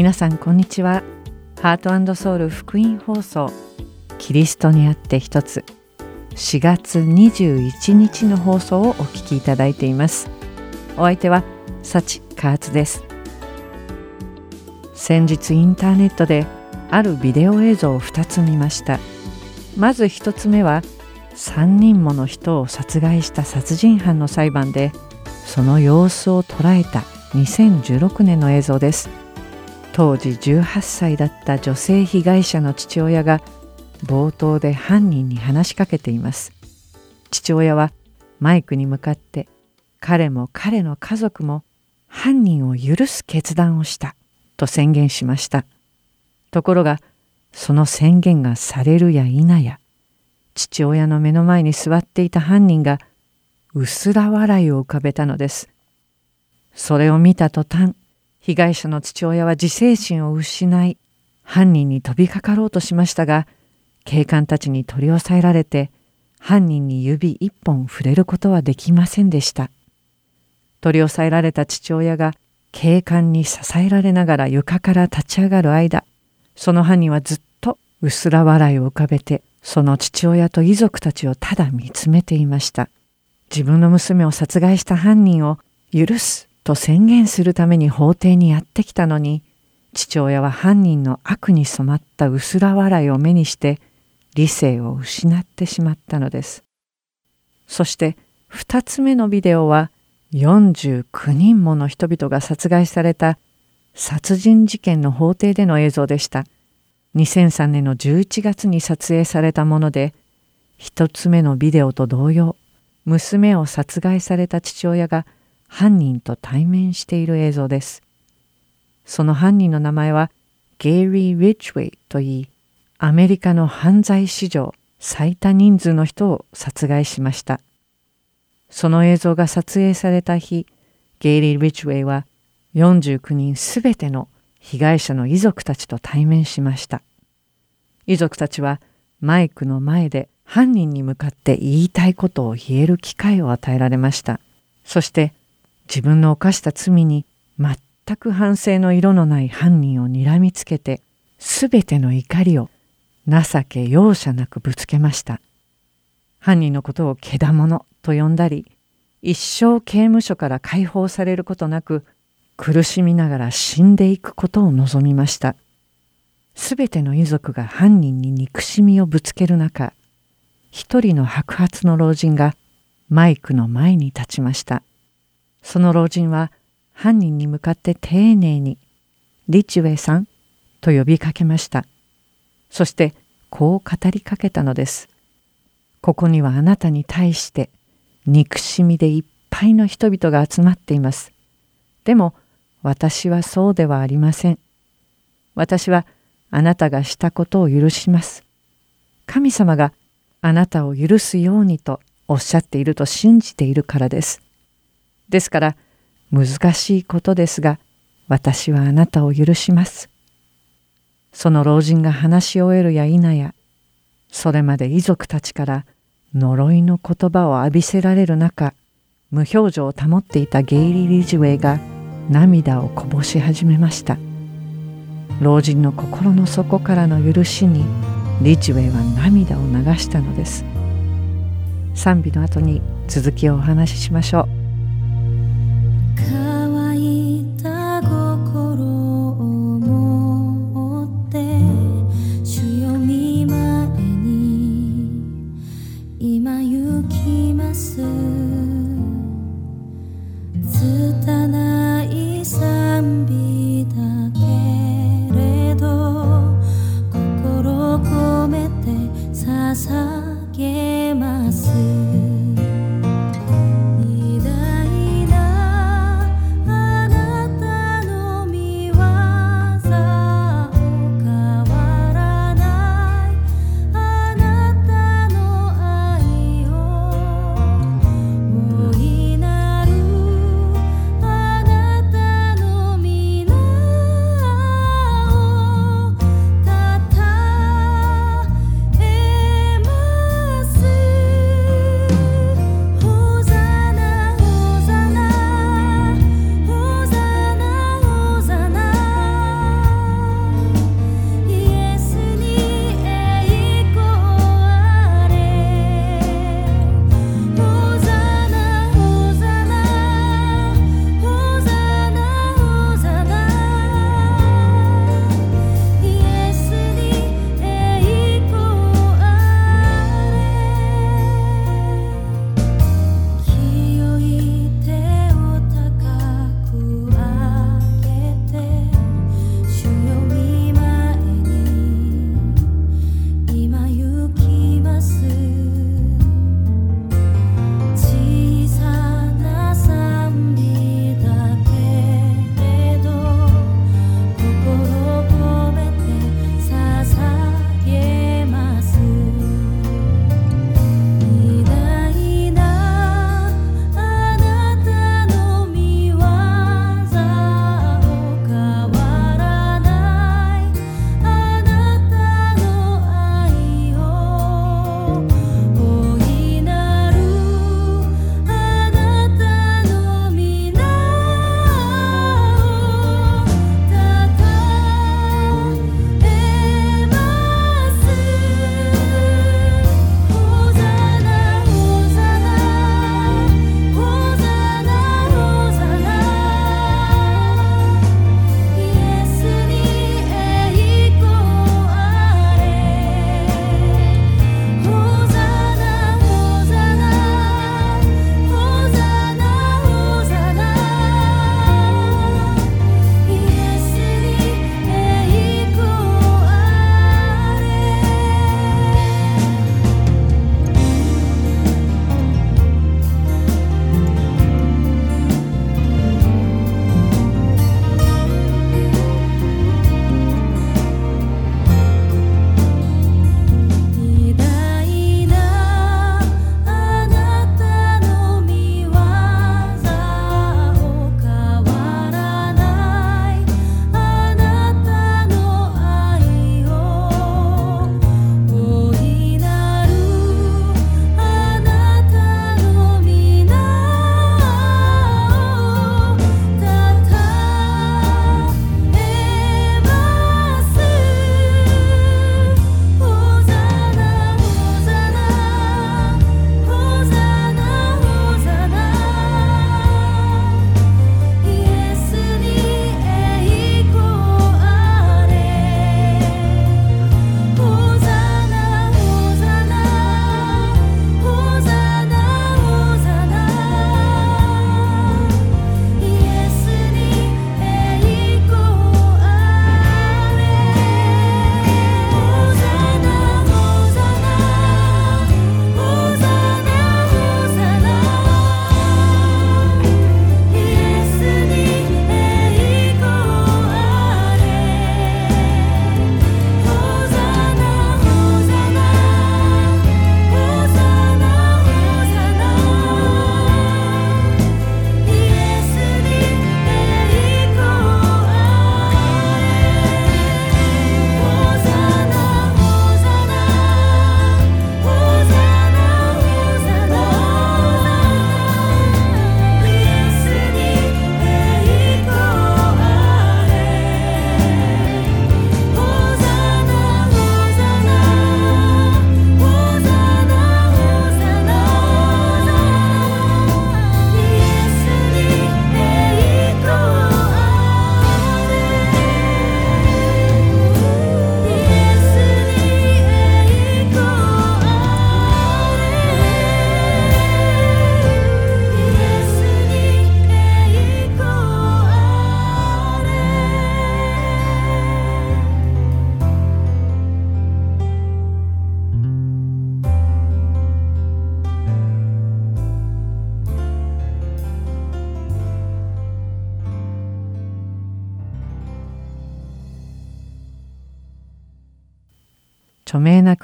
皆さんこんにちは。ハートソウル福音放送キリストにあって一つ4月21日の放送をお聞きいただいています。お相手は幸カーツです。先日インターネットであるビデオ映像を2つ見ました。まず1つ目は3人もの人を殺害した殺人犯の裁判でその様子を捉えた2016年の映像です。当時18歳だった女性被害者の父親が冒頭で犯人に話しかけています。父親はマイクに向かって彼も彼の家族も犯人を許す決断をしたと宣言しました。ところがその宣言がされるや否や父親の目の前に座っていた犯人が薄ら笑いを浮かべたのです。それを見た途端被害者の父親は自制心を失い犯人に飛びかかろうとしましたが警官たちに取り押さえられて犯人に指一本触れることはできませんでした。取り押さえられた父親が警官に支えられながら床から立ち上がる間その犯人はずっと薄ら笑いを浮かべてその父親と遺族たちをただ見つめていました。自分の娘を殺害した犯人を許すと宣言するために法廷にやってきたのに父親は犯人の悪に染まった薄ら笑いを目にして理性を失ってしまったのです。そして2つ目のビデオは49人もの人々が殺害された殺人事件の法廷での映像でした。2003年の11月に撮影されたもので1つ目のビデオと同様娘を殺害された父親が犯人と対面している映像です。その犯人の名前はゲイリー・リッチウェイといい、アメリカの犯罪史上最多人数の人を殺害しました。その映像が撮影された日、ゲイリー・リッチウェイは49人すべての被害者の遺族たちと対面しました。遺族たちはマイクの前で犯人に向かって言いたいことを言える機会を与えられました。そして自分の犯した罪に全く反省の色のない犯人を睨みつけて全ての怒りを情け容赦なくぶつけました。犯人のことをけだものと呼んだり一生刑務所から解放されることなく苦しみながら死んでいくことを望みました。すべての遺族が犯人に憎しみをぶつける中一人の白髪の老人がマイクの前に立ちました。その老人は犯人に向かって丁寧に「リチウェイさん」と呼びかけました。そしてこう語りかけたのです。ここにはあなたに対して憎しみでいっぱいの人々が集まっています。でも私はそうではありません。私はあなたがしたことを許します。神様があなたを許すようにとおっしゃっていると信じているからです。ですから難しいことですが私はあなたを許します。その老人が話し終えるや否やそれまで遺族たちから呪いの言葉を浴びせられる中無表情を保っていたゲイリー・リジウェイが涙をこぼし始めました。老人の心の底からの許しにリジウェイは涙を流したのです。賛美の後に続きをお話ししましょう。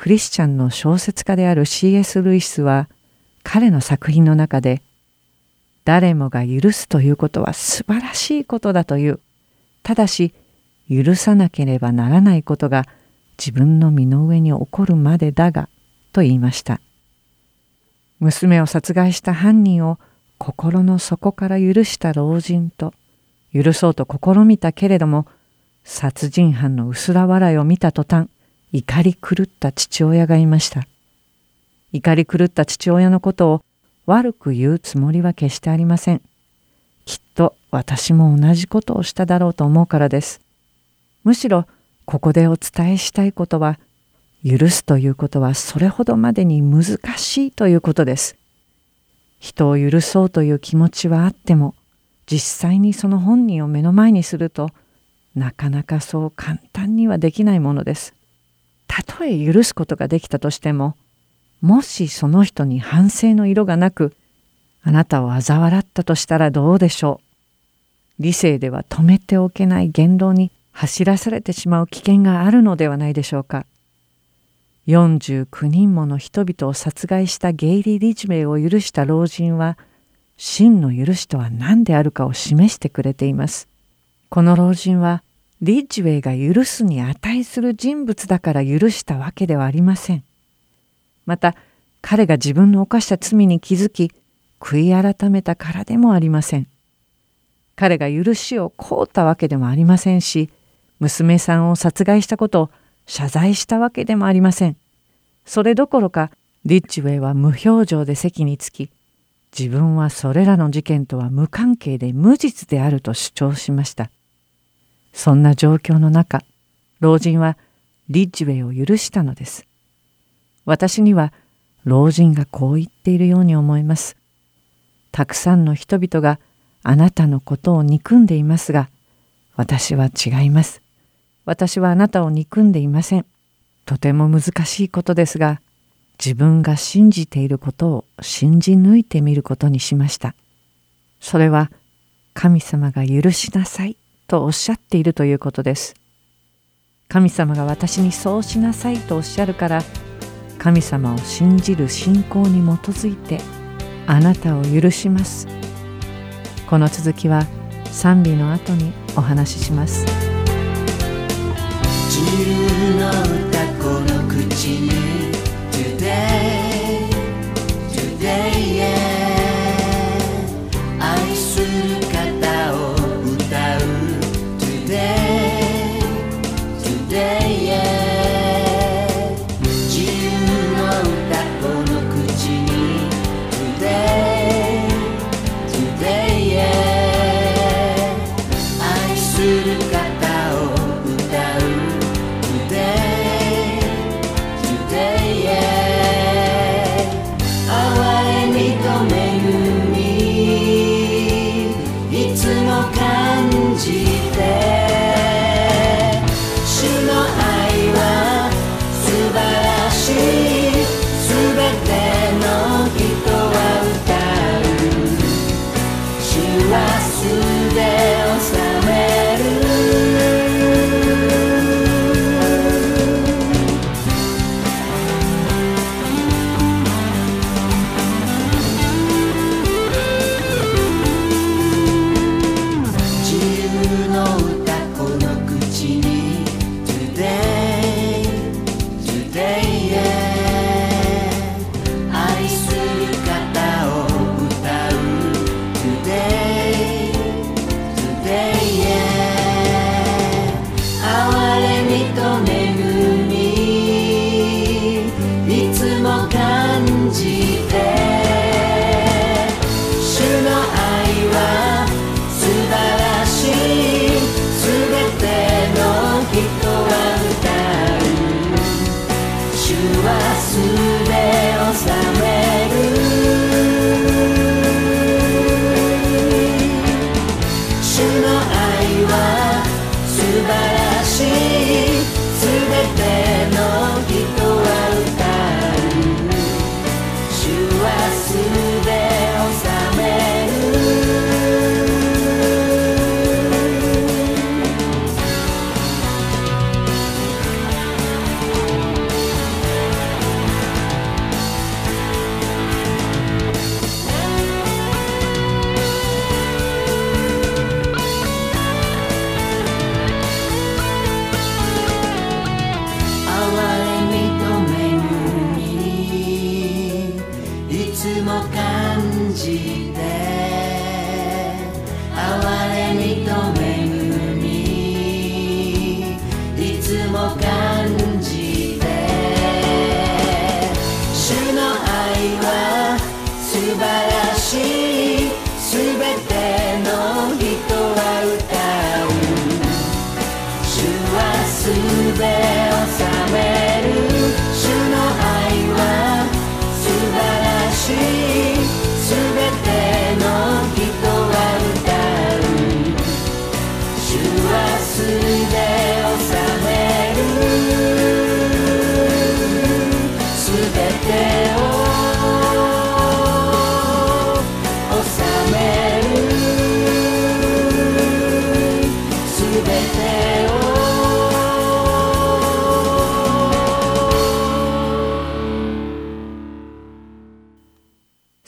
クリスチャンの小説家である C.S. ルイスは彼の作品の中で誰もが許すということは素晴らしいことだというただし許さなければならないことが自分の身の上に起こるまでだがと言いました娘を殺害した犯人を心の底から許した老人と許そうと試みたけれども殺人犯の薄ら笑いを見た途端怒り狂った父親がいました。怒り狂った父親のことを悪く言うつもりは決してありません。きっと私も同じことをしただろうと思うからです。むしろここでお伝えしたいことは許すということはそれほどまでに難しいということです。人を許そうという気持ちはあっても実際にその本人を目の前にするとなかなかそう簡単にはできないものです。たとえ許すことができたとしてももしその人に反省の色がなくあなたを嘲笑ったとしたらどうでしょう理性では止めておけない言動に走らされてしまう危険があるのではないでしょうか。49人もの人々を殺害したゲイリー・リジメイを許した老人は真の許しとは何であるかを示してくれています。この老人はリッジウェイが許すに値する人物だから許したわけではありません。また彼が自分の犯した罪に気づき悔い改めたからでもありません。彼が許しを請うたわけでもありませんし娘さんを殺害したことを謝罪したわけでもありません。それどころかリッチウェイは無表情で席につき自分はそれらの事件とは無関係で無実であると主張しました。そんな状況の中老人はリッジウェイを許したのです。私には老人がこう言っているように思います。たくさんの人々があなたのことを憎んでいますが私は違います。私はあなたを憎んでいません。とても難しいことですが、自分が信じていることを信じ抜いてみることにしました。それは神様が許しなさいとおっしゃっているということです。神様が私にそうしなさいとおっしゃるから神様を信じる信仰に基づいてあなたを許します。この続きは賛美の後にお話しします。自の歌この口に donate.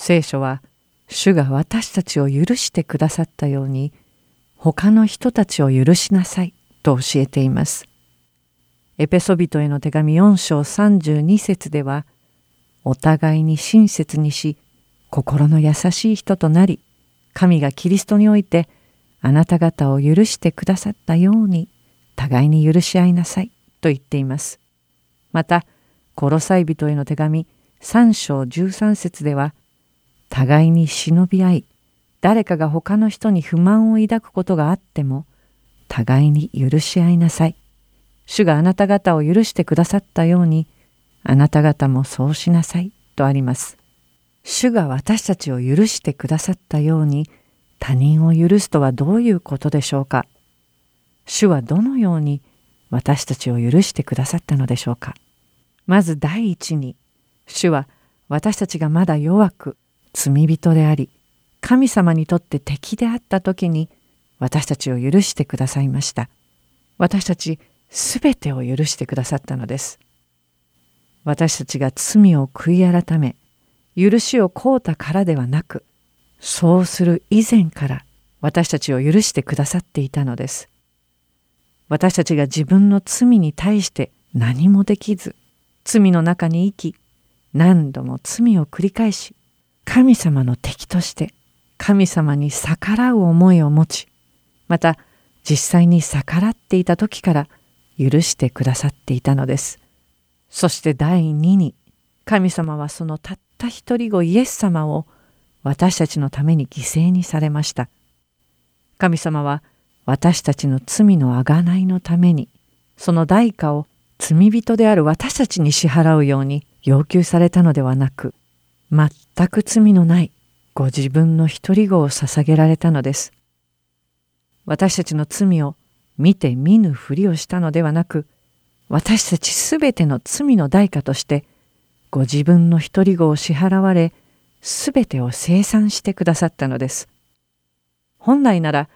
聖書は主が私たちを許してくださったように他の人たちを許しなさいと教えています。エペソビトへの手紙4章32節ではお互いに親切にし心の優しい人となり神がキリストにおいてあなた方を許してくださったように互いに許し合いなさいと言っています。またコロサイ人への手紙3章13節では互いに忍び合い誰かが他の人に不満を抱くことがあっても互いに許し合いなさい。主があなた方を許してくださったようにあなた方もそうしなさいとあります。主が私たちを許してくださったように他人を許すとはどういうことでしょうか主はどのように私たちを許してくださったのでしょうかまず第一に主は私たちがまだ弱く罪人であり神様にとって敵であった時に私たちを許してくださいました。私たちすべてを許してくださったのです。私たちが罪を悔い改め許しを請うたからではなくそうする以前から私たちを許してくださっていたのです。私たちが自分の罪に対して何もできず罪の中に生き何度も罪を繰り返し神様の敵として神様に逆らう思いを持ちまた実際に逆らっていた時から許してくださっていたのです。そして第二に神様はそのたった一人子イエス様を私たちのために犠牲にされました。神様は私たちの罪のあがないのためにその代価を罪人である私たちに支払うように要求されたのではなく全全く罪のないご自分の一人子を捧げられたのです。私たちの罪を見て見ぬふりをしたのではなく私たちすべての罪の代価としてご自分の一人子を支払われすべてを清算してくださったのです。本来なら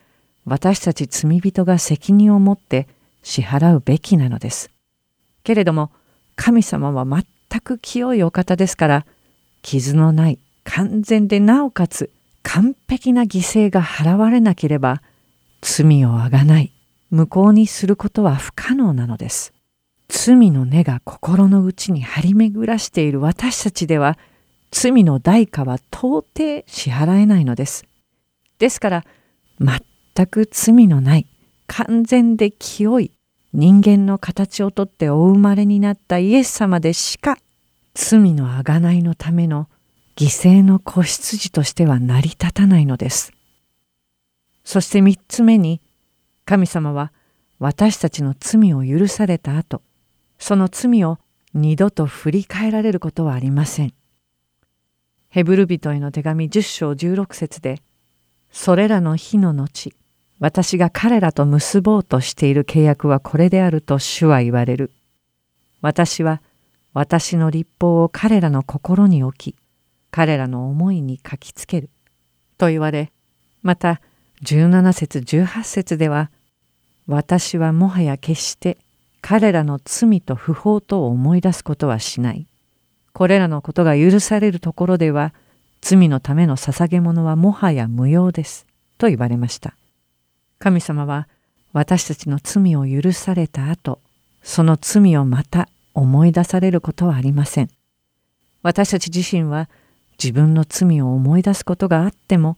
私たち罪人が責任を持って支払うべきなのです。けれども神様は全く清いお方ですから傷のない完全でなおかつ完璧な犠牲が払われなければ罪をあがない。無効にすることは不可能なのです。罪の根が心の内に張り巡らしている私たちでは罪の代価は到底支払えないのです。ですから全く罪のない完全で清い人間の形をとってお生まれになったイエス様でしか罪のあがないのための犠牲の子羊としては成り立たないのです。そして三つ目に神様は私たちの罪を許された後その罪を二度と振り返られることはありません。ヘブル人への手紙10章16節でそれらの日の後私が彼らと結ぼうとしている契約はこれであると主は言われる。私は私の立法を彼らの心に置き、彼らの思いに書きつける。と言われ、また17節18節では、私はもはや決して彼らの罪と不法と思い出すことはしない。これらのことが許されるところでは、罪のための捧げ物はもはや無用です。と言われました。神様は私たちの罪を許された後、その罪をまた思い出されることはありません。私たち自身は自分の罪を思い出すことがあっても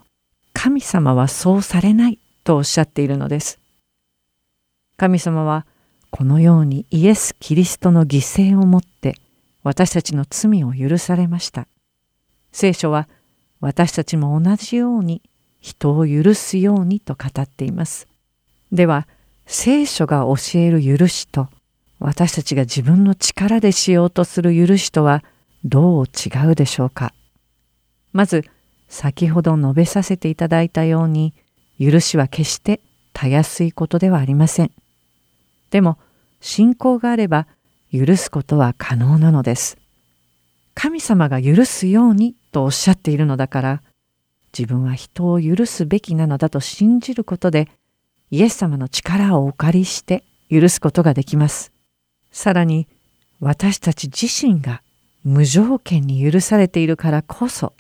神様はそうされないとおっしゃっているのです。神様はこのようにイエス・キリストの犠牲をもって私たちの罪を許されました。聖書は私たちも同じように人を許すようにと語っています。では聖書が教える許しと私たちが自分の力でしようとする許しとはどう違うでしょうか？まず先ほど述べさせていただいたように許しは決してたやすいことではありません。でも信仰があれば許すことは可能なのです。神様が許すようにとおっしゃっているのだから自分は人を許すべきなのだと信じることでイエス様の力をお借りして許すことができます。さらに私たち自身が無条件に許されているからこそ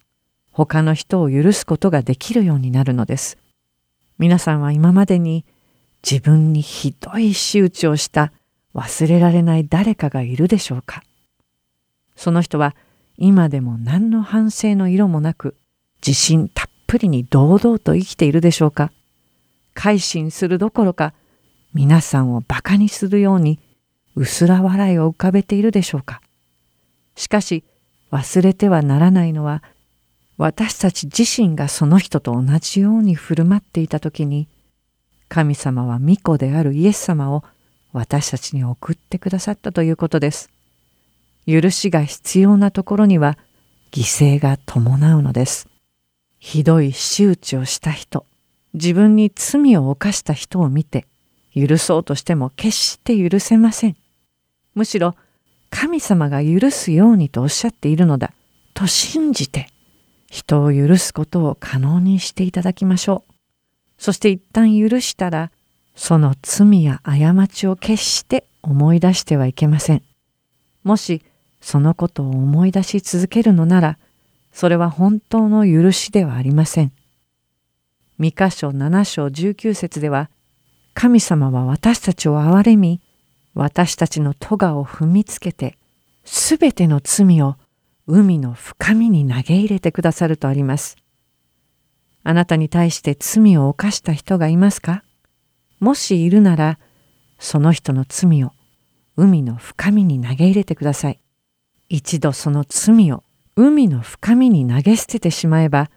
他の人を許すことができるようになるのです。皆さんは今までに自分にひどい仕打ちをした忘れられない誰かがいるでしょうかその人は今でも何の反省の色もなく自信たっぷりに堂々と生きているでしょうか改心するどころか皆さんを馬鹿にするように薄ら笑いを浮かべているでしょうかしかし忘れてはならないのは私たち自身がその人と同じように振る舞っていた時に神様は御子であるイエス様を私たちに送ってくださったということです。許しが必要なところには犠牲が伴うのです。ひどい仕打ちをした人、自分に罪を犯した人を見て許そうとしても決して許せません。むしろ神様が許すようにとおっしゃっているのだと信じて人を許すことを可能にしていただきましょう。そして一旦許したらその罪や過ちを決して思い出してはいけません。もしそのことを思い出し続けるのならそれは本当の許しではありません。三箇所七章十九節では神様は私たちを憐れみ私たちの咎を踏みつけてすべての罪を海の深みに投げ入れてくださるとあります。あなたに対して罪を犯した人がいますか？もしいるなら、その人の罪を海の深みに投げ入れてください。一度その罪を海の深みに投げ捨ててしまえば、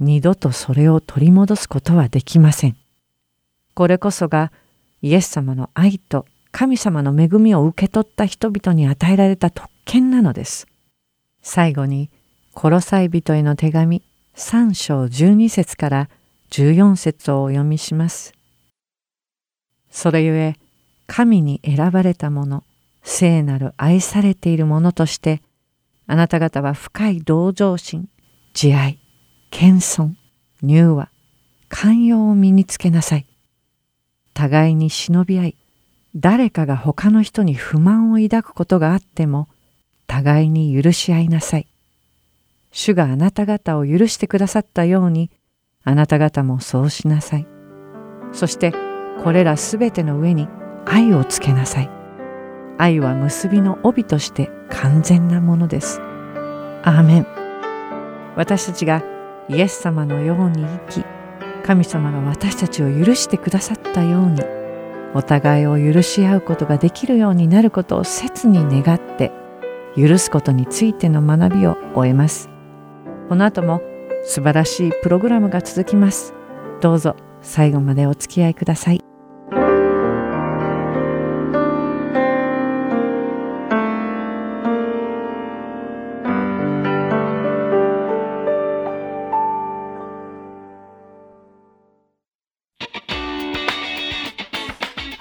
二度とそれを取り戻すことはできません。これこそがイエス様の愛と神様の恵みを受け取った人々に与えられた特権なのです。最後に、コロサイ人への手紙3章12節から14節をお読みします。それゆえ、神に選ばれた者、聖なる愛されている者として、あなた方は深い同情心、慈愛、謙遜、柔和、寛容を身につけなさい。互いに忍び合い、誰かが他の人に不満を抱くことがあっても、互いに許し合いなさい。主があなた方を許してくださったように、あなた方もそうしなさい。そして、これらすべての上に愛をつけなさい。愛は結びの帯として完全なものです。アーメン。私たちがイエス様のように生き、神様が私たちを許してくださったように、お互いを許し合うことができるようになることを切に願って許すことについての学びを終えます。この後も素晴らしいプログラムが続きます。どうぞ最後までお付き合いください。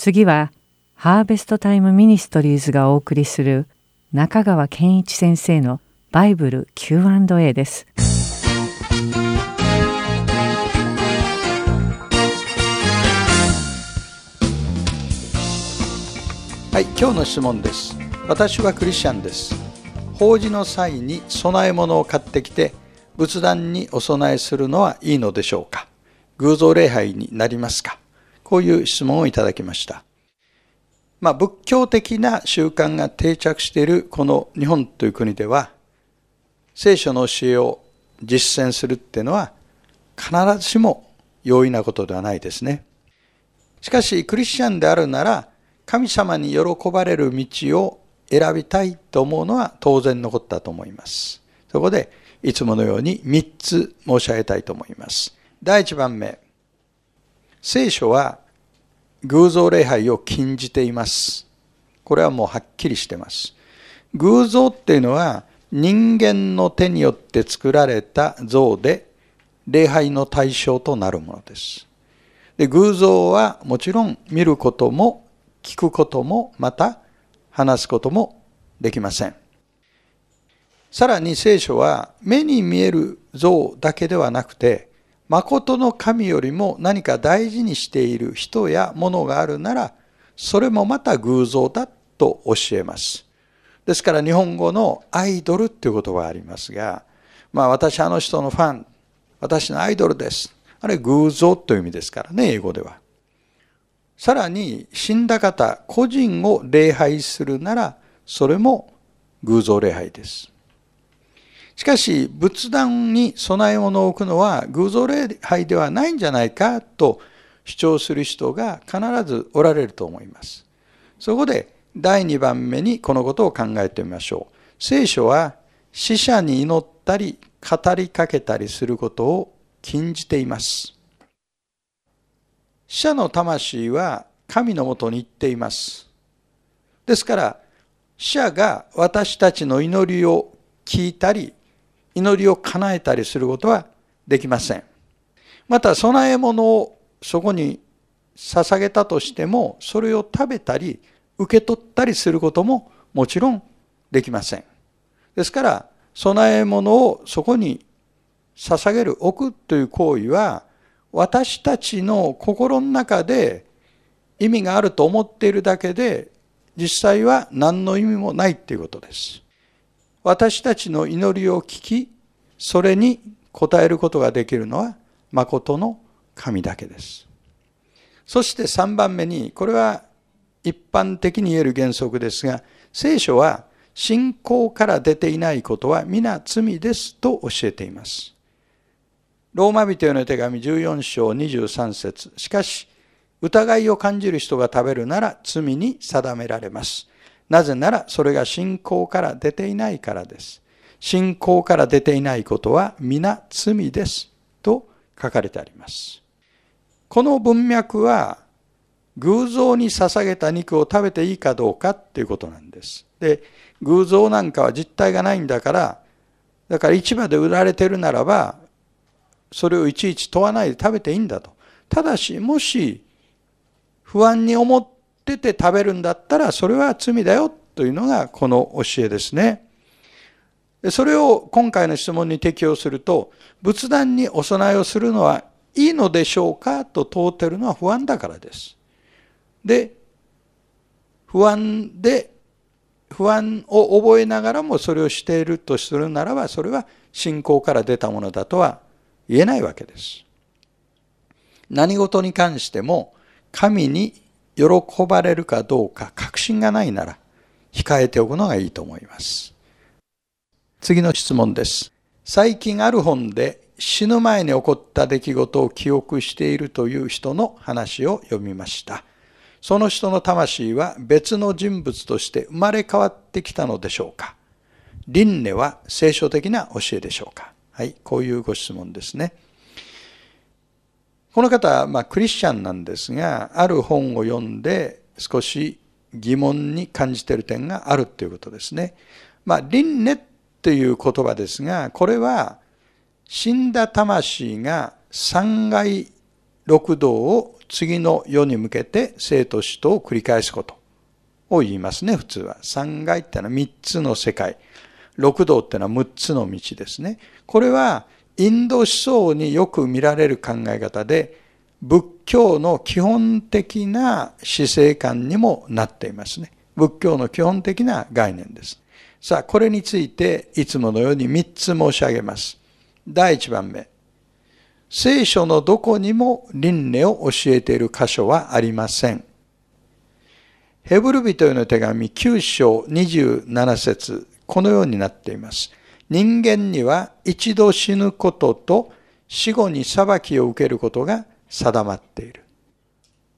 次はハーベストタイムミニストリーズがお送りする中川健一先生のバイブル Q&A です。はい、今日の質問です。私はクリスチャンです。法事の際に供え物を買ってきて仏壇にお供えするのはいいのでしょうか偶像礼拝になりますかこういう質問をいただきました。まあ、仏教的な習慣が定着しているこの日本という国では、聖書の教えを実践するっていうのは必ずしも容易なことではないですね。しかし、クリスチャンであるなら、神様に喜ばれる道を選びたいと思うのは当然のことだと思います。そこで、いつものように3つ申し上げたいと思います。第1番目、聖書は偶像礼拝を禁じています。これはもうはっきりしてます。偶像っていうのは人間の手によって作られた像で礼拝の対象となるものです。で偶像はもちろん見ることも聞くこともまた話すこともできません。さらに聖書は目に見える像だけではなくて誠の神よりも何か大事にしている人や物があるなら、それもまた偶像だと教えます。ですから日本語のアイドルっていう言葉がありますが、まあ私あの人のファン、私のアイドルです。あれ偶像という意味ですからね、英語では。さらに死んだ方、個人を礼拝するなら、それも偶像礼拝です。しかし、仏壇に供え物を置くのは偶像礼拝ではないんじゃないかと主張する人が必ずおられると思います。そこで第2番目にこのことを考えてみましょう。聖書は死者に祈ったり語りかけたりすることを禁じています。死者の魂は神のもとに行っています。ですから、死者が私たちの祈りを聞いたり祈りを叶えたりすることはできません。また、供え物をそこに捧げたとしても、それを食べたり、受け取ったりすることももちろんできません。ですから、供え物をそこに捧げる、置くという行為は、私たちの心の中で意味があると思っているだけで、実際は何の意味もないということです。私たちの祈りを聞き、それに応えることができるのは、誠の神だけです。そして3番目に、これは一般的に言える原則ですが、聖書は信仰から出ていないことは皆罪ですと教えています。ローマ人への手紙14章23節しかし、疑いを感じる人が食べるなら罪に定められます。なぜならそれが信仰から出ていないからです。信仰から出ていないことは皆罪です。と書かれてあります。この文脈は偶像に捧げた肉を食べていいかどうかっていうことなんです。で、偶像なんかは実体がないんだから、だから市場で売られてるならば、それをいちいち問わないで食べていいんだと。ただし、もし不安に思っってて食べるんだったらそれは罪だよというのがこの教えですね。それを今回の質問に適用すると、仏壇にお供えをするのはいいのでしょうかと問うてるのは不安だからです。で、不安で、不安を覚えながらもそれをしているとするならば、それは信仰から出たものだとは言えないわけです。何事に関しても神に喜ばれるかどうか確信がないなら控えておくのがいいと思います。次の質問です。最近ある本で死ぬ前に起こった出来事を記憶しているという人の話を読みました。その人の魂は別の人物として生まれ変わってきたのでしょうか輪廻は聖書的な教えでしょうかはい、こういうご質問ですね。この方は、まあ、クリスチャンなんですが、ある本を読んで少し疑問に感じている点があるということですね。まあ、輪廻っていう言葉ですが、これは死んだ魂が三階六道を次の世に向けて生と死とを繰り返すことを言いますね、普通は。三階ってのは三つの世界。六道ってのは六つの道ですね。これはインド思想によく見られる考え方で、仏教の基本的な死生観にもなっていますね。仏教の基本的な概念です。さあ、これについていつものように3つ申し上げます。第1番目。聖書のどこにも輪廻を教えている箇所はありません。ヘブル人への手紙9章27節このようになっています。人間には一度死ぬことと死後に裁きを受けることが定まっている。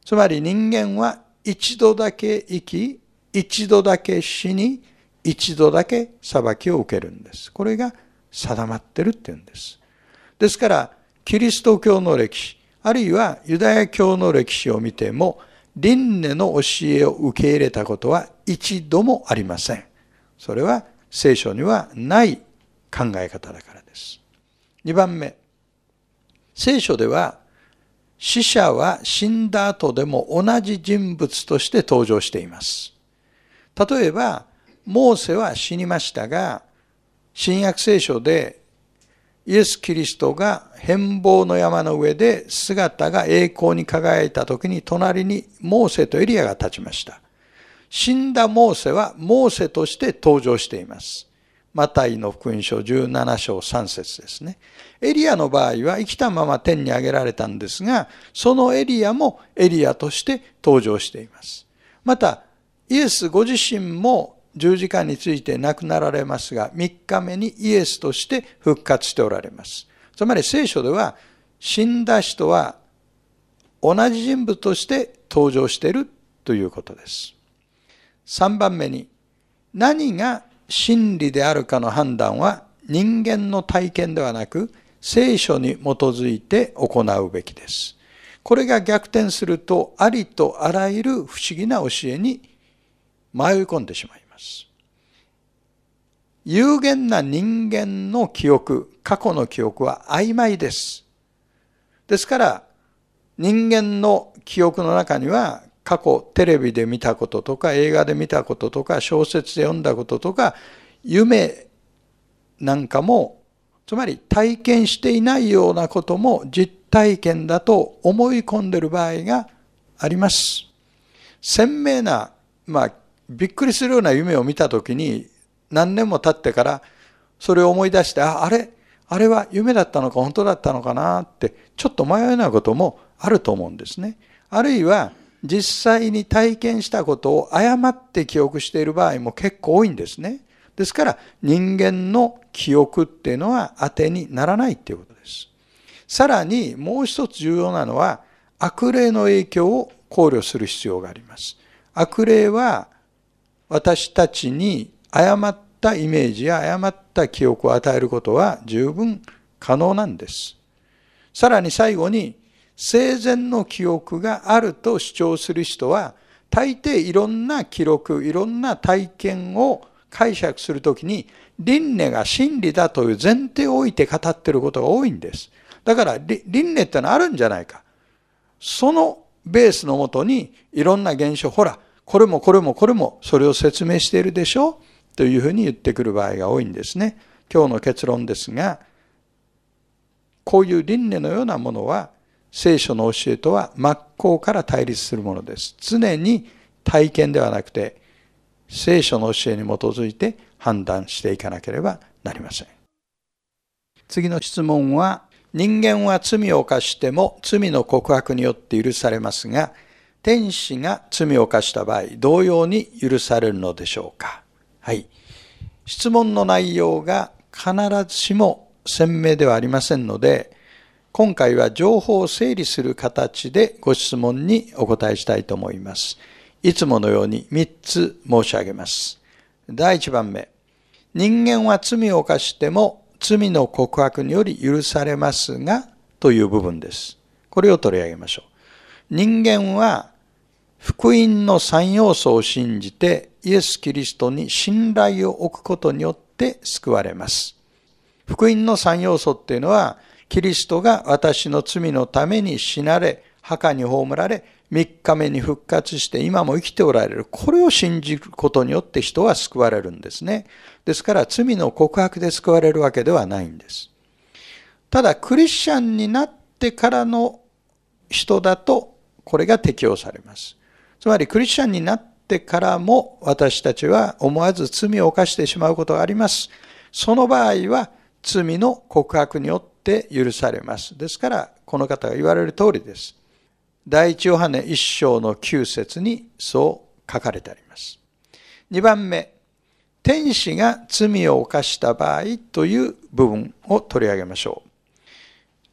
つまり人間は一度だけ生き、一度だけ死に、一度だけ裁きを受けるんです。これが定まってるって言うんです。ですから、キリスト教の歴史、あるいはユダヤ教の歴史を見ても、輪廻の教えを受け入れたことは一度もありません。それは聖書にはない考え方だからです。2番目。聖書では死者は死んだ後でも同じ人物として登場しています。例えば、モーセは死にましたが、新約聖書でイエス・キリストが変貌の山の上で姿が栄光に輝いた時に隣にモーセとエリアが立ちました。死んだモーセはモーセとして登場しています。マタイの福音書17章3節ですね。エリアの場合は生きたまま天に上げられたんですが、そのエリアもエリアとして登場しています。また、イエスご自身も十字架について亡くなられますが、3日目にイエスとして復活しておられます。つまり聖書では、死んだ人は同じ人物として登場しているということです。3番目に、何が真理であるかの判断は人間の体験ではなく聖書に基づいて行うべきです。これが逆転するとありとあらゆる不思議な教えに迷い込んでしまいます。有限な人間の記憶、過去の記憶は曖昧です。ですから人間の記憶の中には過去テレビで見たこととか映画で見たこととか小説で読んだこととか夢なんかもつまり体験していないようなことも実体験だと思い込んでる場合があります。鮮明な、まあ、びっくりするような夢を見たときに何年も経ってからそれを思い出して、あ、あれ？あれは夢だったのか本当だったのかなってちょっと迷うようなこともあると思うんですね。あるいは実際に体験したことを誤って記憶している場合も結構多いんですね。ですから人間の記憶っていうのは当てにならないっていうことです。さらにもう一つ重要なのは悪霊の影響を考慮する必要があります。悪霊は私たちに誤ったイメージや誤った記憶を与えることは十分可能なんです。さらに最後に生前の記憶があると主張する人は、大抵いろんな記録、いろんな体験を解釈するときに、輪廻が真理だという前提を置いて語ってることが多いんです。だから、輪廻ってのはあるんじゃないか。そのベースのもとに、いろんな現象、ほら、これもこれもこれもそれを説明しているでしょ？というふうに言ってくる場合が多いんですね。今日の結論ですが、こういう輪廻のようなものは、聖書の教えとは真っ向から対立するものです。常に体験ではなくて、聖書の教えに基づいて判断していかなければなりません。次の質問は、人間は罪を犯しても罪の告白によって許されますが、天使が罪を犯した場合、同様に許されるのでしょうかはい。質問の内容が必ずしも鮮明ではありませんので、今回は情報を整理する形でご質問にお答えしたいと思います。いつものように3つ申し上げます。第1番目。人間は罪を犯しても罪の告白により許されますがという部分です。これを取り上げましょう。人間は福音の三要素を信じてイエス・キリストに信頼を置くことによって救われます。福音の三要素っていうのは、キリストが私の罪のために死なれ、墓に葬られ、3日目に復活して今も生きておられる。これを信じることによって人は救われるんですね。ですから罪の告白で救われるわけではないんです。ただクリスチャンになってからの人だとこれが適用されます。つまりクリスチャンになってからも私たちは思わず罪を犯してしまうことがあります。その場合は罪の告白によって許されます。ですからこの方が言われる通りです。第一ヨハネ一章の九節にそう書かれてあります。二番目、天使が罪を犯した場合という部分を取り上げましょう。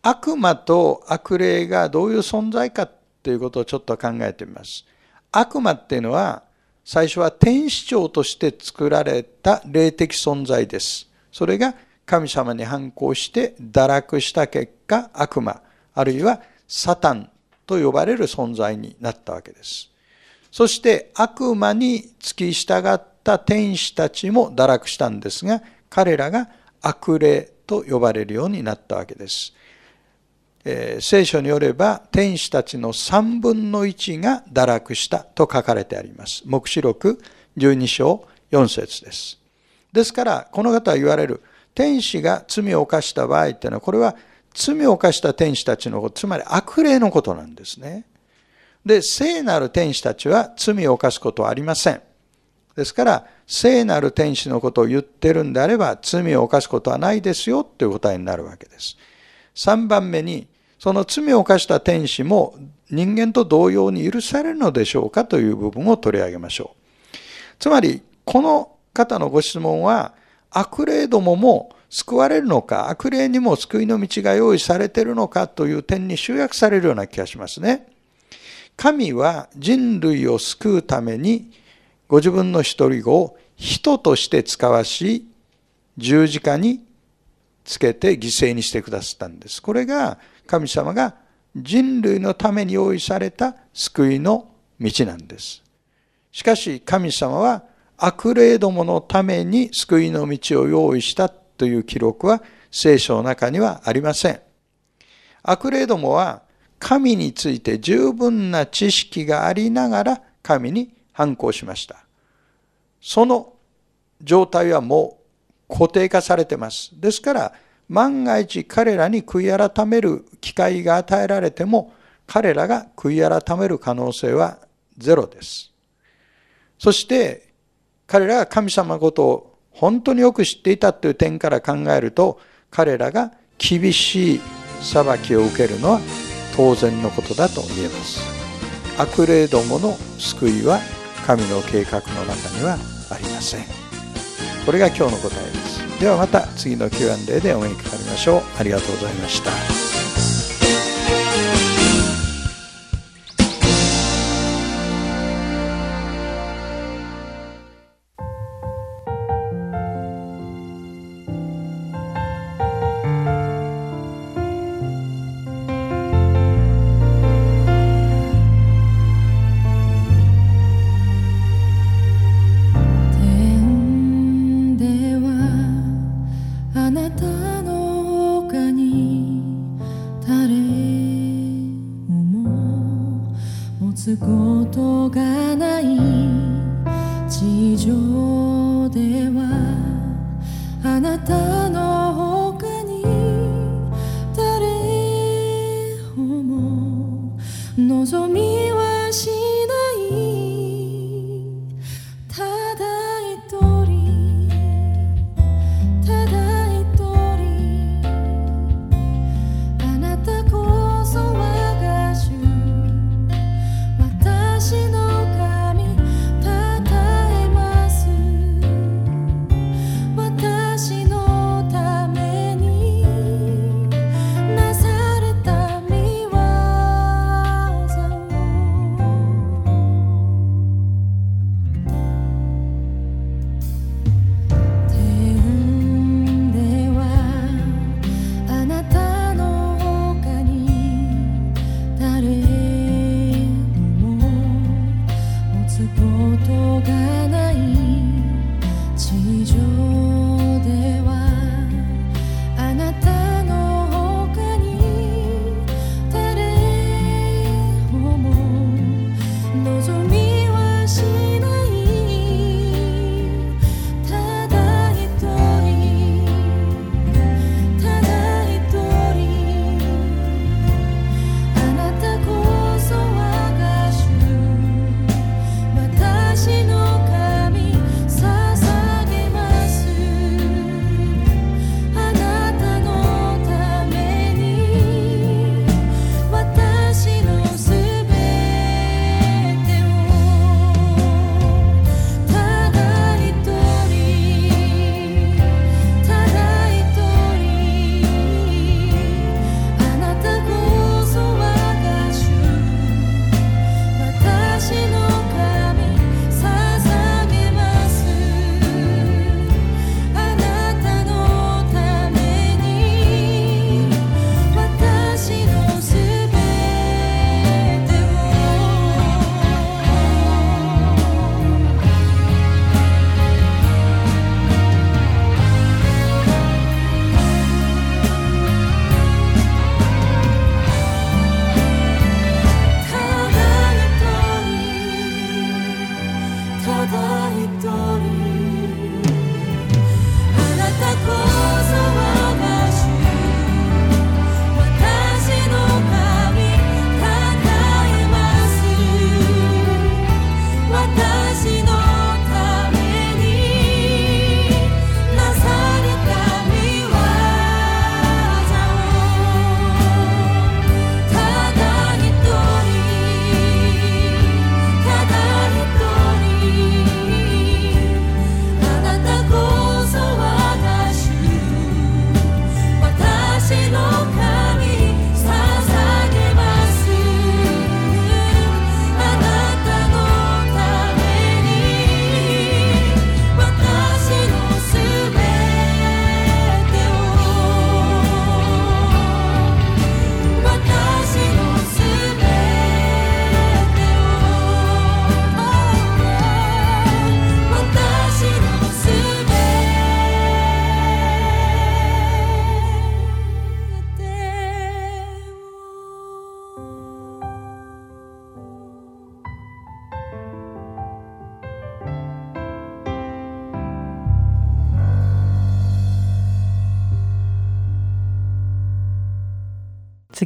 悪魔と悪霊がどういう存在かということをちょっと考えてみます。悪魔っていうのは最初は天使長として作られた霊的存在です。それが神様に反抗して堕落した結果悪魔あるいはサタンと呼ばれる存在になったわけです。そして悪魔に付き従った天使たちも堕落したんですが、彼らが悪霊と呼ばれるようになったわけです。えー、聖書によれば天使たちの3分の1が堕落したと書かれてあります。目視録12章4節です。ですから、この方は言われる天使が罪を犯した場合っていうのは、これは罪を犯した天使たちのこと、つまり悪霊のことなんですね。で、聖なる天使たちは罪を犯すことはありません。ですから、聖なる天使のことを言ってるんであれば、罪を犯すことはないですよという答えになるわけです。3番目に、その罪を犯した天使も人間と同様に許されるのでしょうかという部分を取り上げましょう。つまり、この方のご質問は、悪霊どもも救われるのか、悪霊にも救いの道が用意されているのかという点に集約されるような気がしますね。神は人類を救うためにご自分の一人子を人として使わし、十字架につけて犠牲にしてくださったんです。これが神様が人類のために用意された救いの道なんです。しかし神様は悪霊どものために救いの道を用意したという記録は聖書の中にはありません。悪霊どもは神について十分な知識がありながら神に反抗しました。その状態はもう固定化されてます。ですから万が一彼らに悔い改める機会が与えられても彼らが悔い改める可能性はゼロです。そして彼らが神様のことを本当によく知っていたという点から考えると彼らが厳しい裁きを受けるのは当然のことだと言えます。悪霊どもの救いは神の計画の中にはありません。これが今日の答えです。ではまた次の Q&A でお目にかかりましょう。ありがとうございました。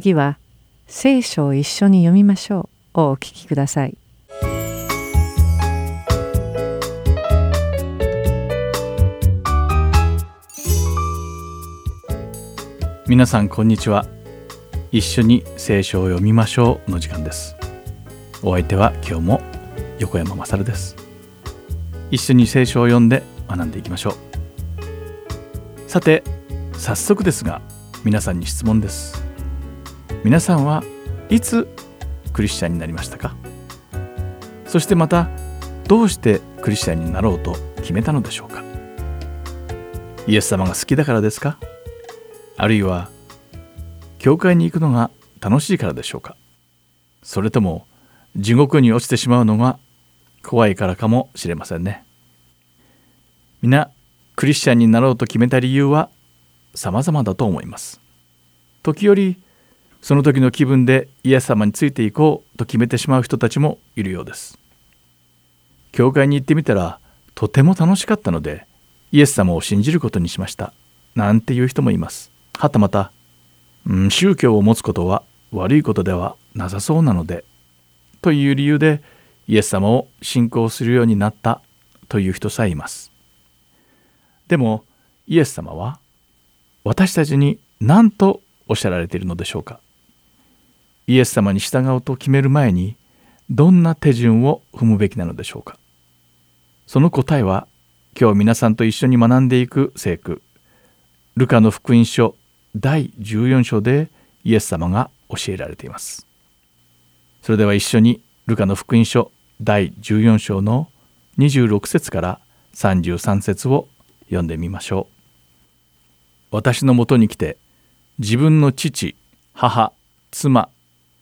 次は聖書を一緒に読みましょう。をお聞きください。皆さんこんにちは。一緒に聖書を読みましょうの時間です。お相手は今日も横山まさるです。一緒に聖書を読んで学んでいきましょう。さて早速ですが皆さんに質問です。皆さんはいつクリスチャンになりましたか？そしてまたどうしてクリスチャンになろうと決めたのでしょうか？イエス様が好きだからですか？あるいは教会に行くのが楽しいからでしょうか？それとも地獄に落ちてしまうのが怖いからかもしれませんね。皆クリスチャンになろうと決めた理由は様々だと思います。時折その時の気分でイエス様についていこうと決めてしまう人たちもいるようです。教会に行ってみたらとても楽しかったのでイエス様を信じることにしました。なんていう人もいます。はたまた、うん、宗教を持つことは悪いことではなさそうなのでという理由でイエス様を信仰するようになったという人さえいます。でもイエス様は私たちに何とおっしゃられているのでしょうか。イエス様に従うと決める前にどんな手順を踏むべきなのでしょうか？その答えは今日皆さんと一緒に学んでいく聖句ルカの福音書第14章でイエス様が教えられています。それでは一緒にルカの福音書第14章の26節から33節を読んでみましょう。私のもとに来て自分の父母妻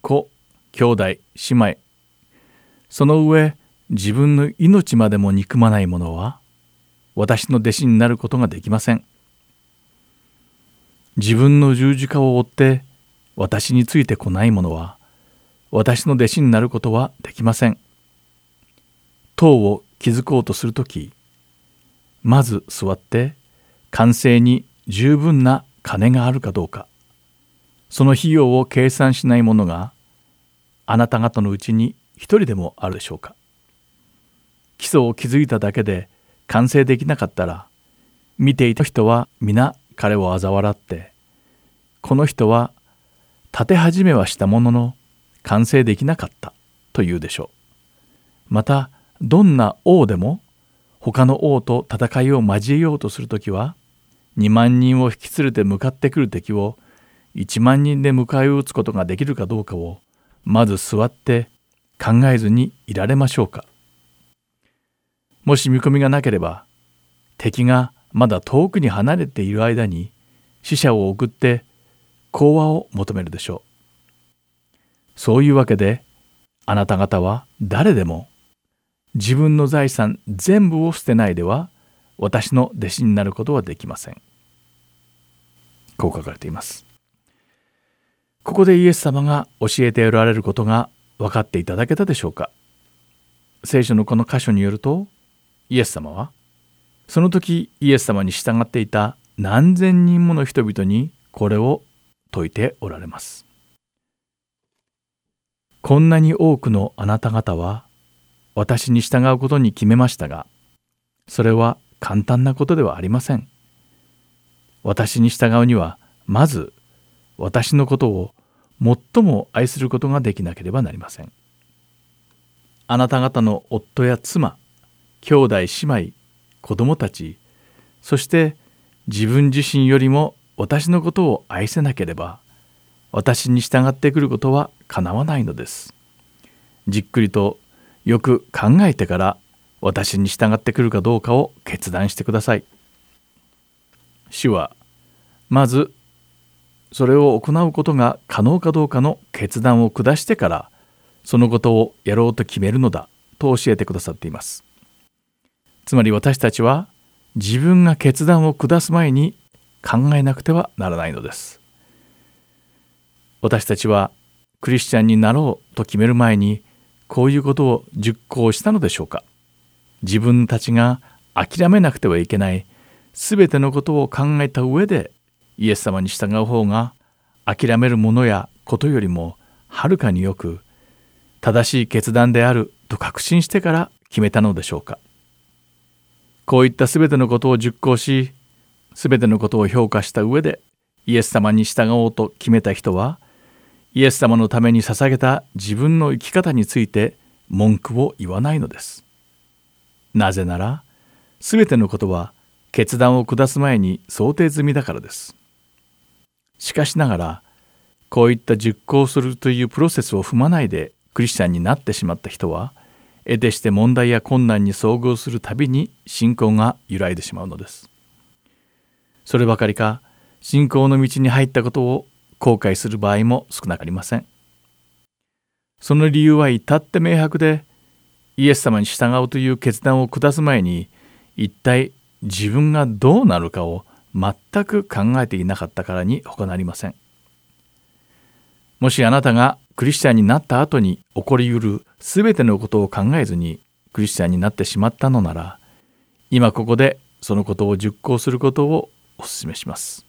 子兄弟姉妹。その上自分の命までも憎まない者は私の弟子になることができません。自分の十字架を追って私についてこない者は私の弟子になることはできません。塔を築こうとするときまず座って完成に十分な金があるかどうか。その費用を計算しない者があなた方のうちに一人でもあるでしょうか。基礎を築いただけで完成できなかったら見ていた人は皆彼を嘲笑ってこの人は立て始めはしたものの完成できなかったと言うでしょう。またどんな王でも他の王と戦いを交えようとする時は2万人を引き連れて向かってくる敵を1万人で迎え撃つことができるかどうかをまず座って考えずにいられましょうか。もし見込みがなければ敵がまだ遠くに離れている間に死者を送って講和を求めるでしょう。そういうわけであなた方は誰でも自分の財産全部を捨てないでは私の弟子になることはできません。こう書かれています。ここでイエス様が教えておられることが分かっていただけたでしょうか？聖書のこの箇所によるとイエス様はその時イエス様に従っていた何千人もの人々にこれを説いておられます。こんなに多くのあなた方は私に従うことに決めましたがそれは簡単なことではありません。私に従うにはまず私のことを最も愛することができなければなりません。あなた方の夫や妻兄弟姉妹子供たちそして自分自身よりも私のことを愛せなければ私に従ってくることはかなわないのです。じっくりとよく考えてから私に従ってくるかどうかを決断してください。主はまずそれを行うことが可能かどうかの決断を下してからそのことをやろうと決めるのだと教えてくださっています。つまり私たちは自分が決断を下す前に考えなくてはならないのです。私たちはクリスチャンになろうと決める前にこういうことを熟考したのでしょうか。自分たちが諦めなくてはいけない全てのことを考えた上でイエス様に従う方が諦めるものやことよりもはるかによく正しい決断であると確信してから決めたのでしょうかこういった全てのことを熟考し全てのことを評価した上でイエス様に従おうと決めた人はイエス様のために捧げた自分の生き方について文句を言わないのです。なぜなら全てのことは決断を下す前に想定済みだからです。しかしながらこういった熟考するというプロセスを踏まないでクリスチャンになってしまった人は得てして問題や困難に遭遇するたびに信仰が揺らいでしまうのです。そればかりか信仰の道に入ったことを後悔する場合も少なくありません。その理由は至って明白でイエス様に従うという決断を下す前に一体自分がどうなるかを全く考えていなかったからに他なりません。もしあなたがクリスチャンになった後に起こりうる全てのことを考えずにクリスチャンになってしまったのなら今ここでそのことを熟考することをお勧めします。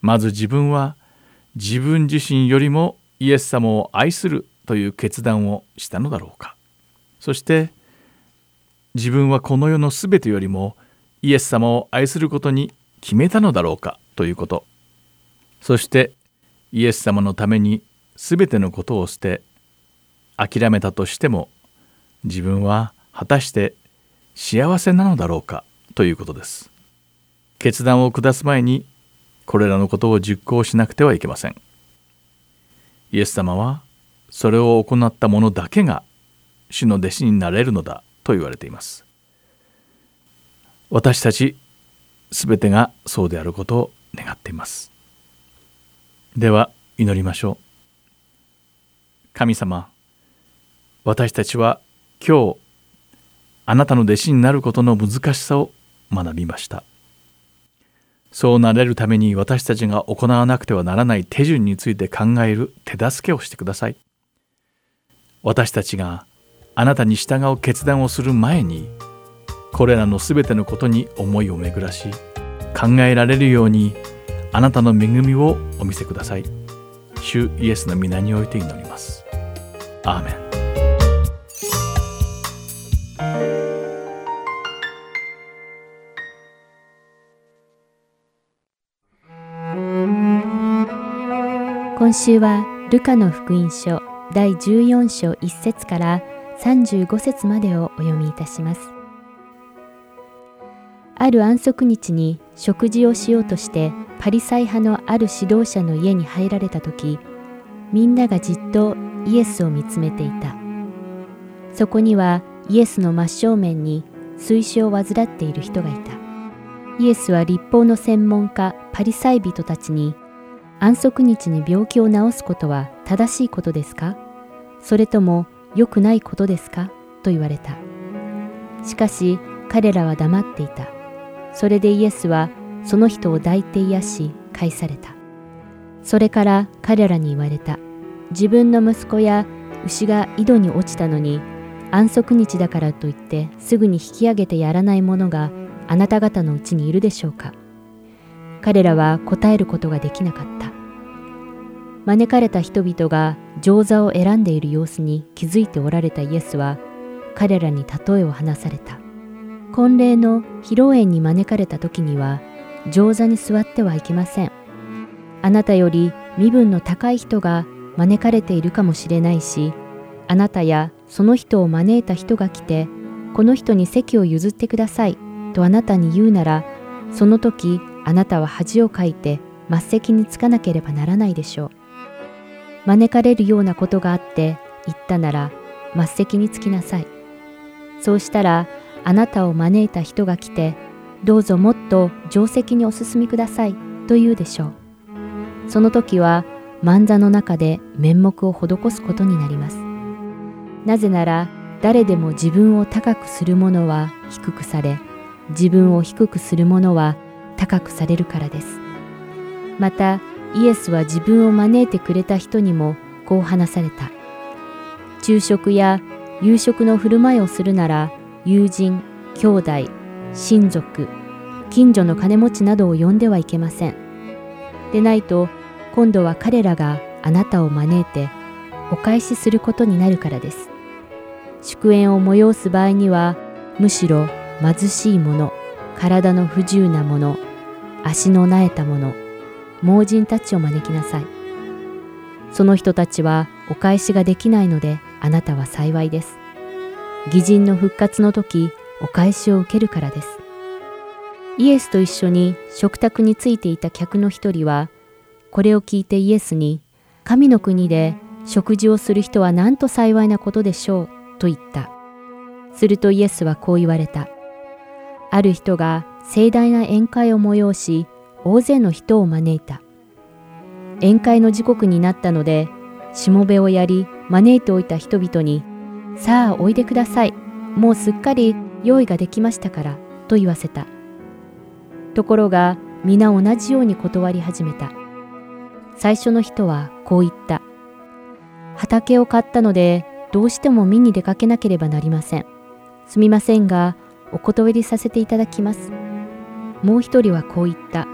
まず自分は自分自身よりもイエス様を愛するという決断をしたのだろうか。そして自分はこの世の全てよりもイエス様を愛することに決めたのだろうかということ。そしてイエス様のために全てのことを捨て諦めたとしても自分は果たして幸せなのだろうかということです。決断を下す前にこれらのことを実行しなくてはいけません。イエス様はそれを行った者だけが主の弟子になれるのだと言われています。私たちすべてがそうであることを願っています。では祈りましょう。神様、私たちは今日あなたの弟子になることの難しさを学びましたそうなれるために私たちが行わなくてはならない手順について考える手助けをしてください私たちがあなたに従う決断をする前にこれらのすべてのことに思いを巡らし考えられるようにあなたの恵みをお見せください。主イエスの皆において祈ります。アーメン。今週はルカの福音書第14章1節から35節までをお読みいたします。ある安息日に食事をしようとしてパリサイ派のある指導者の家に入られた時みんながじっとイエスを見つめていた。そこにはイエスの真正面に水死を患っている人がいた。イエスは立法の専門家パリサイ人たちに安息日に病気を治すことは正しいことですか？それとも良くないことですか？と言われた。しかし彼らは黙っていた。それでイエスはその人を抱いて癒し返された。それから彼らに言われた。自分の息子や牛が井戸に落ちたのに安息日だからといってすぐに引き上げてやらない者があなた方のうちにいるでしょうか。彼らは答えることができなかった。招かれた人々が上座を選んでいる様子に気づいておられたイエスは彼らに例えを話された。婚礼の披露宴に招かれた時には上座に座ってはいけません。あなたより身分の高い人が招かれているかもしれないし、あなたやその人を招いた人が来て、この人に席を譲ってくださいとあなたに言うなら、その時あなたは恥をかいて末席につかなければならないでしょう。招かれるようなことがあって言ったなら末席につきなさい。そうしたらあなたを招いた人が来て、どうぞもっと定席にお進みくださいと言うでしょう。その時は万座の中で面目を施すことになります。なぜなら誰でも自分を高くする者は低くされ、自分を低くする者は高くされるからです。またイエスは自分を招いてくれた人にもこう話された。昼食や夕食の振る舞いをするなら友人、兄弟、親族、近所の金持ちなどを呼んではいけません。でないと今度は彼らがあなたを招いてお返しすることになるからです。祝宴を催す場合にはむしろ貧しい者、体の不自由な者、足のなえた者、盲人たちを招きなさい。その人たちはお返しができないのであなたは幸いです。義人の復活の時、お返しを受けるからです。イエスと一緒に食卓についていた客の一人は、これを聞いてイエスに、神の国で食事をする人はなんと幸いなことでしょう、と言った。するとイエスはこう言われた。ある人が盛大な宴会を催し、大勢の人を招いた。宴会の時刻になったので、しもべをやり、招いておいた人々に、さあおいでください。もうすっかり用意ができましたから、と言わせた。ところが、皆同じように断り始めた。最初の人はこう言った。畑を買ったので、どうしても見に出かけなければなりません。すみませんが、お断りさせていただきます。もう一人はこう言った。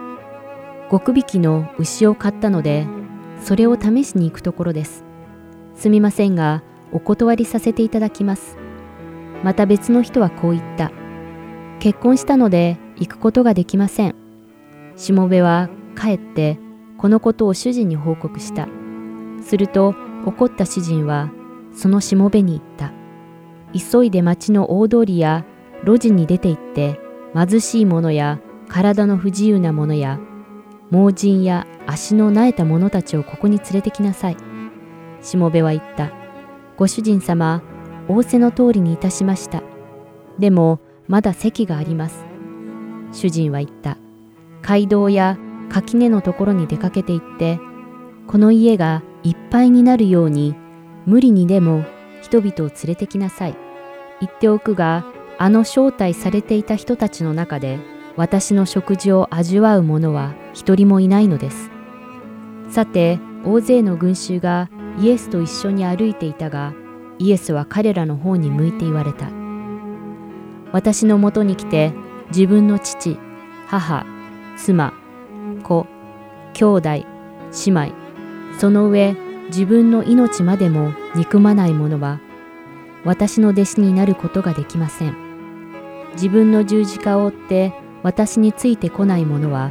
極引きの牛を買ったので、それを試しに行くところです。すみませんが、お断りさせていただきます。また別の人はこう言った。結婚したので行くことができません。しもべは帰ってこのことを主人に報告した。すると怒った主人はそのしもべに言った。急いで町の大通りや路地に出て行って貧しい者や体の不自由な者や盲人や足のなえた者たちをここに連れてきなさい。しもべは言った。ご主人様、仰せの通りにいたしました。でも、まだ席があります。主人は言った。街道や垣根のところに出かけて行って、この家がいっぱいになるように、無理にでも人々を連れてきなさい。言っておくが、あの招待されていた人たちの中で私の食事を味わう者は一人もいないのです。さて、大勢の群衆がイエスと一緒に歩いていたが、イエスは彼らの方に向いて言われた。私のもとに来て、自分の父、母、妻、子、兄弟、姉妹、その上、自分の命までも憎まない者は、私の弟子になることができません。自分の十字架を追って私についてこない者は、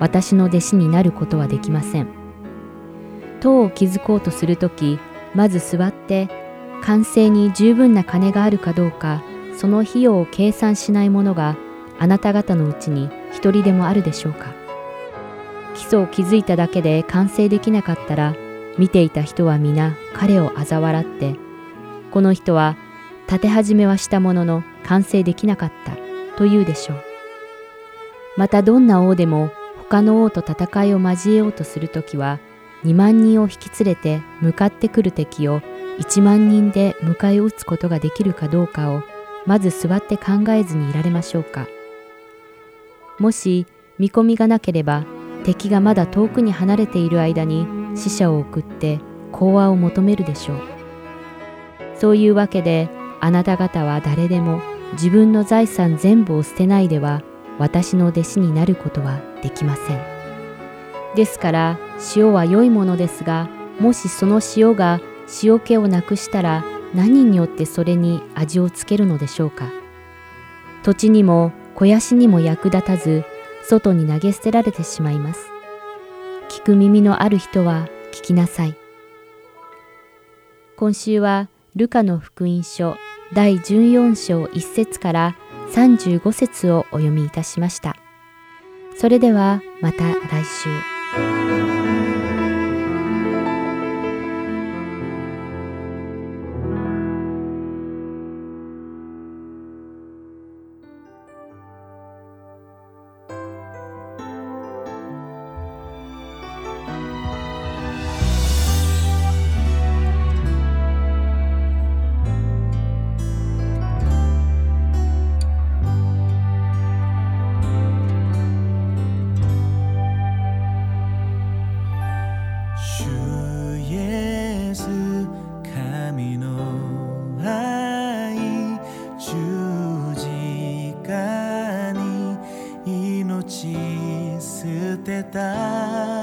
私の弟子になることはできません。塔を築こうとするとき、まず座って、完成に十分な金があるかどうか、その費用を計算しない者があなた方のうちに一人でもあるでしょうか。基礎を築いただけで完成できなかったら、見ていた人は皆彼を嘲笑って、この人は立て始めはしたものの完成できなかったと言うでしょう。またどんな王でも他の王と戦いを交えようとするときは、2万人を引き連れて向かってくる敵を1万人で迎え撃つことができるかどうかをまず座って考えずにいられましょうか。もし見込みがなければ敵がまだ遠くに離れている間に死者を送って講和を求めるでしょう。そういうわけであなた方は誰でも自分の財産全部を捨てないでは私の弟子になることはできません。ですから塩は良いものですがもしその塩が塩気をなくしたら何によってそれに味をつけるのでしょうか。土地にも肥やしにも役立たず外に投げ捨てられてしまいます。聞く耳のある人は聞きなさい。今週はルカの福音書第14章1節から35節をお読みいたしました。それではまた来週。てた。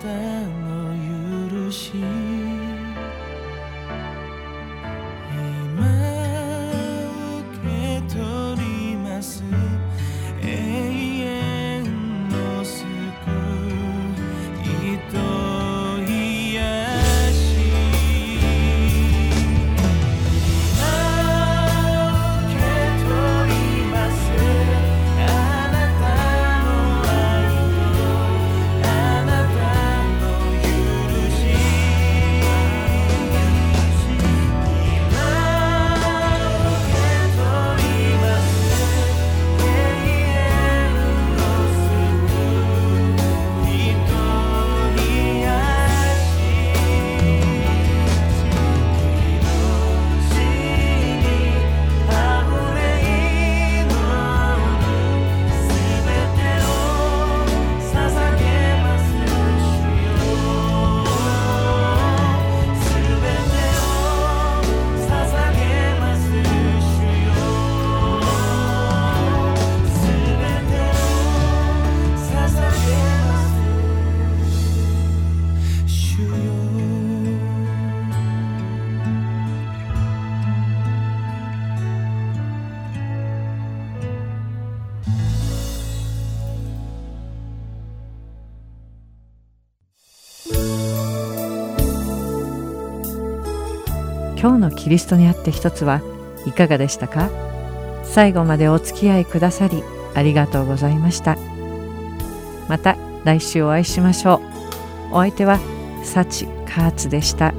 down キリストにあって一つはいかがでしたか？最後までお付き合いくださりありがとうございました。また来週お会いしましょう。お相手は幸カーツでした。